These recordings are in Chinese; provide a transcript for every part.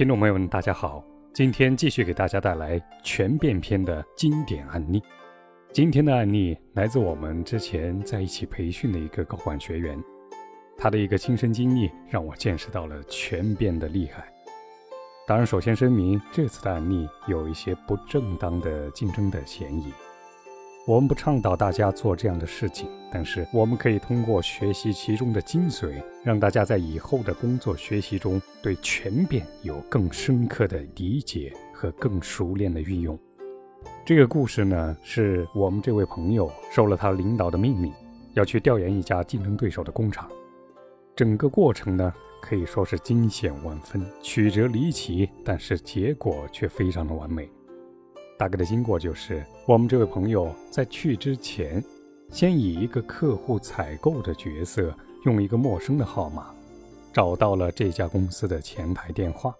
听众朋友们，大家好，今天继续给大家带来全变篇的经典案例。今天的案例来自我们之前在一起培训的一个高管学员，他的一个亲身经历让我见识到了全变的厉害。当然，首先声明，这次的案例有一些不正当的竞争的嫌疑。我们不倡导大家做这样的事情，但是我们可以通过学习其中的精髓，让大家在以后的工作学习中对全变有更深刻的理解和更熟练的运用。这个故事呢，是我们这位朋友受了他领导的命令，要去调研一家竞争对手的工厂。整个过程呢，可以说是惊险万分、曲折离奇，但是结果却非常的完美。大概的经过就是，我们这位朋友在去之前，先以一个客户采购的角色，用一个陌生的号码，找到了这家公司的前台电话，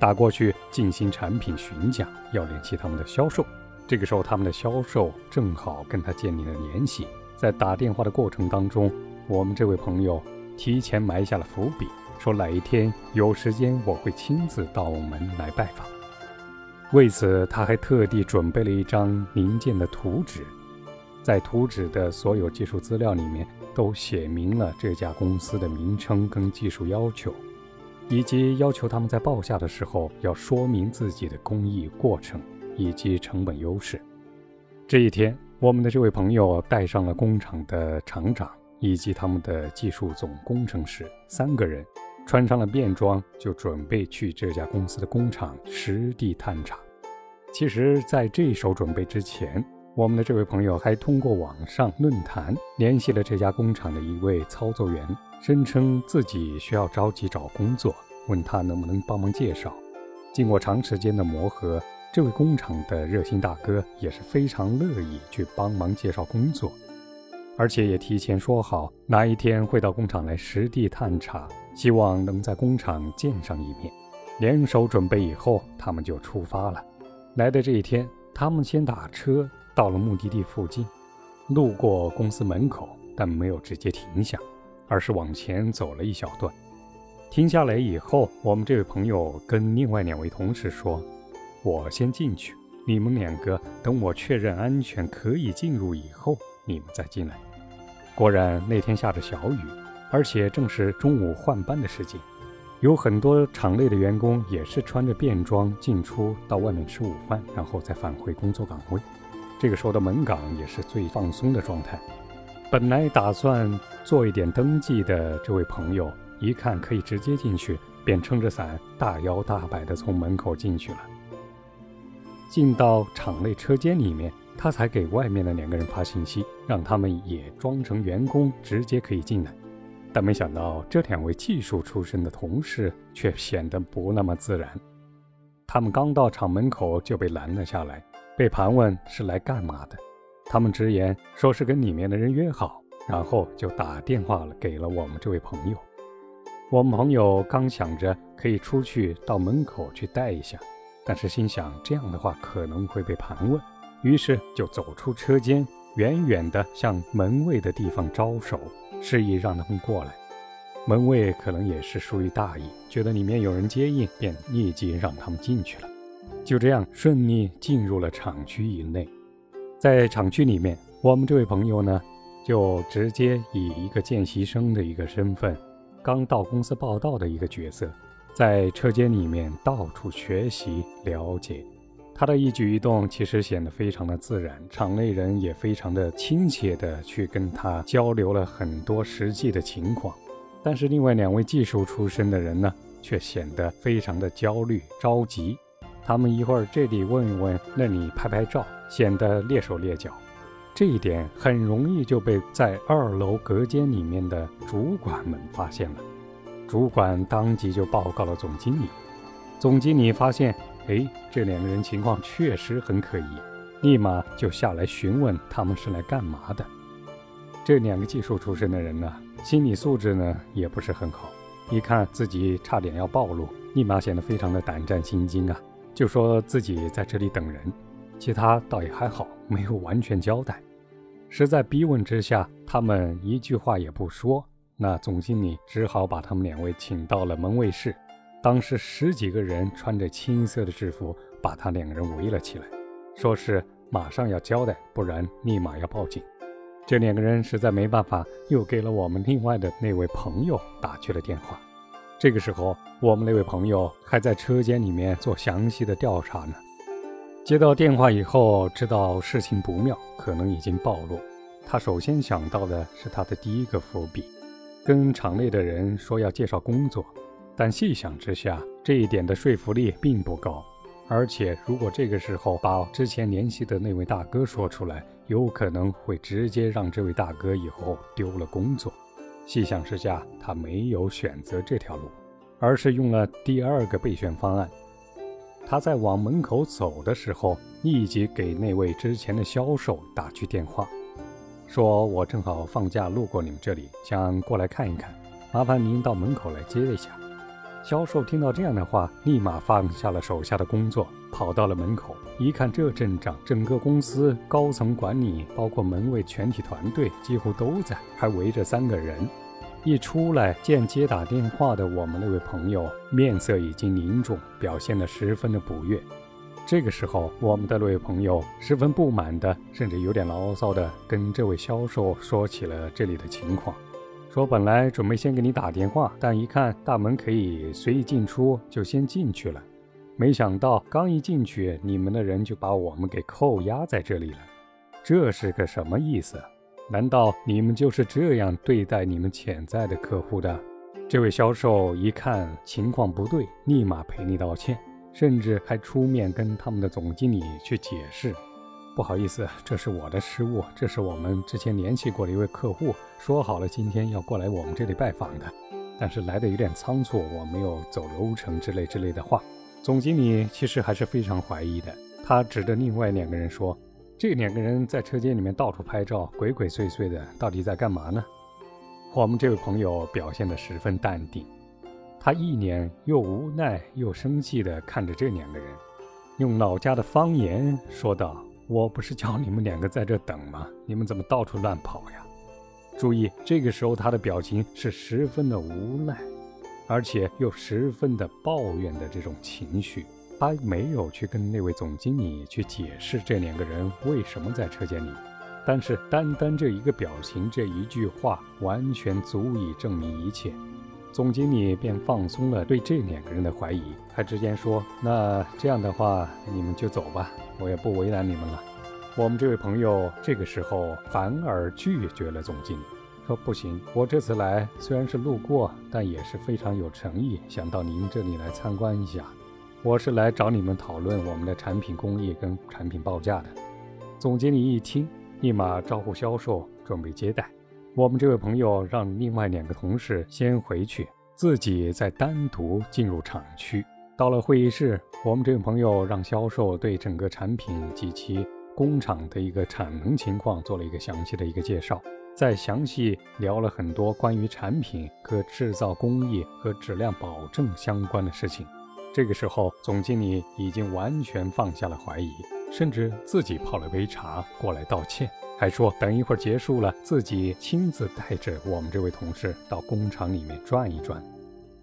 打过去进行产品询价，要联系他们的销售。这个时候，他们的销售正好跟他建立了联系。在打电话的过程当中，我们这位朋友提前埋下了伏笔，说哪一天有时间，我会亲自到我们来拜访。为此，他还特地准备了一张零件的图纸，在图纸的所有技术资料里面都写明了这家公司的名称跟技术要求，以及要求他们在报价的时候要说明自己的工艺过程以及成本优势。这一天，我们的这位朋友带上了工厂的厂长以及他们的技术总工程师三个人，穿上了便装，就准备去这家公司的工厂实地探查。其实，在这手准备之前，我们的这位朋友还通过网上论坛联系了这家工厂的一位操作员，声称自己需要着急找工作，问他能不能帮忙介绍。经过长时间的磨合，这位工厂的热心大哥也是非常乐意去帮忙介绍工作，而且也提前说好哪一天会到工厂来实地探查，希望能在工厂见上一面。联手准备以后，他们就出发了。来的这一天，他们先打车到了目的地附近，路过公司门口，但没有直接停下，而是往前走了一小段。停下来以后，我们这位朋友跟另外两位同事说：“我先进去，你们两个等我确认安全可以进入以后，你们再进来。”果然那天下着小雨，而且正是中午换班的时间。有很多厂内的员工也是穿着便装进出到外面吃午饭，然后再返回工作岗位。这个时候的门岗也是最放松的状态。本来打算做一点登记的这位朋友，一看可以直接进去，便撑着伞大摇大摆地从门口进去了。进到厂内车间里面，他才给外面的两个人发信息，让他们也装成员工，直接可以进来。但没想到，这两位技术出身的同事却显得不那么自然。他们刚到厂门口就被拦了下来，被盘问是来干嘛的。他们直言说是跟里面的人约好，然后就打电话了给了我们这位朋友。我们朋友刚想着可以出去到门口去待一下，但是心想这样的话可能会被盘问，于是就走出车间，远远地向门卫的地方招手。示意让他们过来，门卫可能也是出于大意，觉得里面有人接应，便立即让他们进去了。就这样顺利进入了厂区以内。在厂区里面，我们这位朋友呢，就直接以一个见习生的一个身份，刚到公司报道的一个角色，在车间里面到处学习了解。他的一举一动其实显得非常的自然，场内人也非常的亲切的去跟他交流了很多实际的情况。但是另外两位技术出身的人呢，却显得非常的焦虑着急。他们一会儿这里问一问，那里拍拍照，显得蹑手蹑脚。这一点很容易就被在二楼隔间里面的主管们发现了。主管当即就报告了总经理。总经理发现。哎，这两个人情况确实很可疑，立马就下来询问他们是来干嘛的。这两个技术出身的人呢，心理素质呢也不是很好，一看自己差点要暴露，立马显得非常的胆战心惊啊，就说自己在这里等人，其他倒也还好，没有完全交代。实在逼问之下，他们一句话也不说，那总经理只好把他们两位请到了门卫室。当时十几个人穿着青色的制服，把他两个人围了起来，说是马上要交代，不然立马要报警。这两个人实在没办法，又给了我们另外的那位朋友打去了电话。这个时候，我们那位朋友还在车间里面做详细的调查呢。接到电话以后，知道事情不妙，可能已经暴露。他首先想到的是他的第一个伏笔，跟厂内的人说要介绍工作。但细想之下，这一点的说服力并不高，而且如果这个时候把之前联系的那位大哥说出来，有可能会直接让这位大哥以后丢了工作。细想之下，他没有选择这条路，而是用了第二个备选方案。他在往门口走的时候，立即给那位之前的销售打去电话，说：“我正好放假路过你们这里，想过来看一看，麻烦您到门口来接一下。”销售听到这样的话，立马放下了手下的工作，跑到了门口。一看这阵仗，整个公司高层管理，包括门卫全体团队几乎都在，还围着三个人。一出来见接打电话的我们那位朋友，面色已经凝重，表现得十分的不悦。这个时候，我们的那位朋友十分不满的，甚至有点牢骚的跟这位销售说起了这里的情况。说本来准备先给你打电话，但一看大门可以随意进出，就先进去了。没想到刚一进去，你们的人就把我们给扣押在这里了。这是个什么意思？难道你们就是这样对待你们潜在的客户的？这位销售一看情况不对，立马赔礼道歉，甚至还出面跟他们的总经理去解释。不好意思，这是我的失误。这是我们之前联系过的一位客户，说好了今天要过来我们这里拜访的，但是来的有点仓促，我没有走流程之类之类的话。总经理其实还是非常怀疑的，他指着另外两个人说：“这两个人在车间里面到处拍照，鬼鬼祟祟的，到底在干嘛呢？”我们这位朋友表现得十分淡定，他一脸又无奈又生气地看着这两个人，用老家的方言说道。我不是叫你们两个在这等吗？你们怎么到处乱跑呀？注意，这个时候他的表情是十分的无奈，而且又十分的抱怨的这种情绪。他没有去跟那位总经理去解释这两个人为什么在车间里，但是单单这一个表情，这一句话，完全足以证明一切。总经理便放松了对这两个人的怀疑，他直接说：“那这样的话，你们就走吧，我也不为难你们了。”我们这位朋友这个时候反而拒绝了总经理，说：“不行，我这次来虽然是路过，但也是非常有诚意，想到您这里来参观一下。我是来找你们讨论我们的产品工艺跟产品报价的。”总经理一听，立马招呼销售准备接待。我们这位朋友让另外两个同事先回去，自己再单独进入厂区。到了会议室，我们这位朋友让销售对整个产品及其工厂的一个产能情况做了一个详细的一个介绍，再详细聊了很多关于产品和制造工艺和质量保证相关的事情。这个时候，总经理已经完全放下了怀疑，甚至自己泡了杯茶过来道歉。还说等一会儿结束了，自己亲自带着我们这位同事到工厂里面转一转。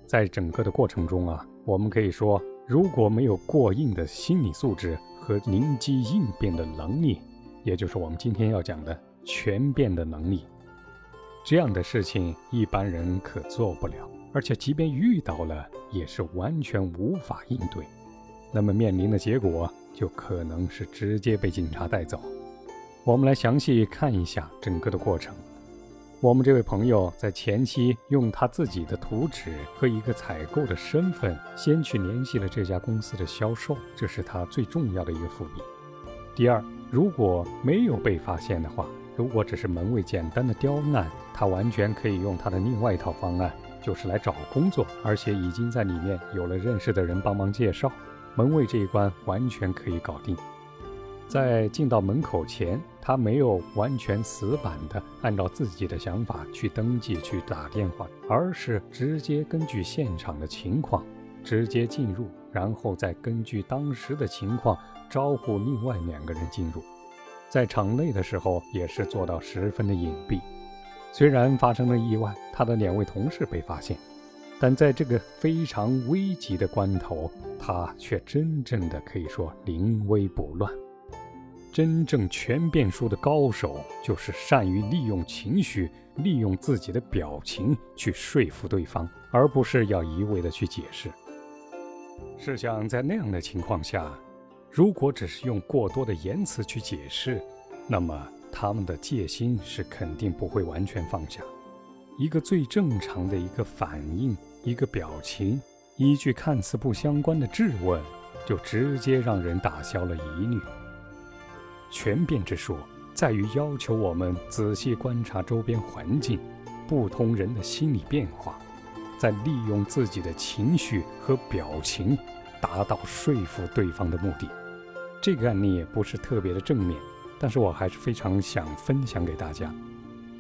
在整个的过程中啊，我们可以说，如果没有过硬的心理素质和灵机应变的能力，也就是我们今天要讲的全变的能力，这样的事情一般人可做不了，而且即便遇到了，也是完全无法应对。那么面临的结果就可能是直接被警察带走。我们来详细看一下整个的过程。我们这位朋友在前期用他自己的图纸和一个采购的身份，先去联系了这家公司的销售，这是他最重要的一个伏笔。第二，如果没有被发现的话，如果只是门卫简单的刁难，他完全可以用他的另外一套方案，就是来找工作，而且已经在里面有了认识的人帮忙介绍，门卫这一关完全可以搞定。在进到门口前，他没有完全死板的按照自己的想法去登记、去打电话，而是直接根据现场的情况直接进入，然后再根据当时的情况招呼另外两个人进入。在场内的时候也是做到十分的隐蔽。虽然发生了意外，他的两位同事被发现，但在这个非常危急的关头，他却真正的可以说临危不乱。真正全变术的高手，就是善于利用情绪、利用自己的表情去说服对方，而不是要一味的去解释。试想，在那样的情况下，如果只是用过多的言辞去解释，那么他们的戒心是肯定不会完全放下。一个最正常的一个反应，一个表情，一句看似不相关的质问，就直接让人打消了疑虑。全变之术在于要求我们仔细观察周边环境、不同人的心理变化，再利用自己的情绪和表情，达到说服对方的目的。这个案例也不是特别的正面，但是我还是非常想分享给大家，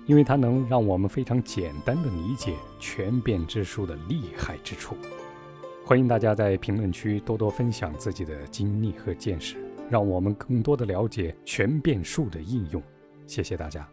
因为它能让我们非常简单的理解全变之术的厉害之处。欢迎大家在评论区多多分享自己的经历和见识。让我们更多的了解全变术的应用，谢谢大家。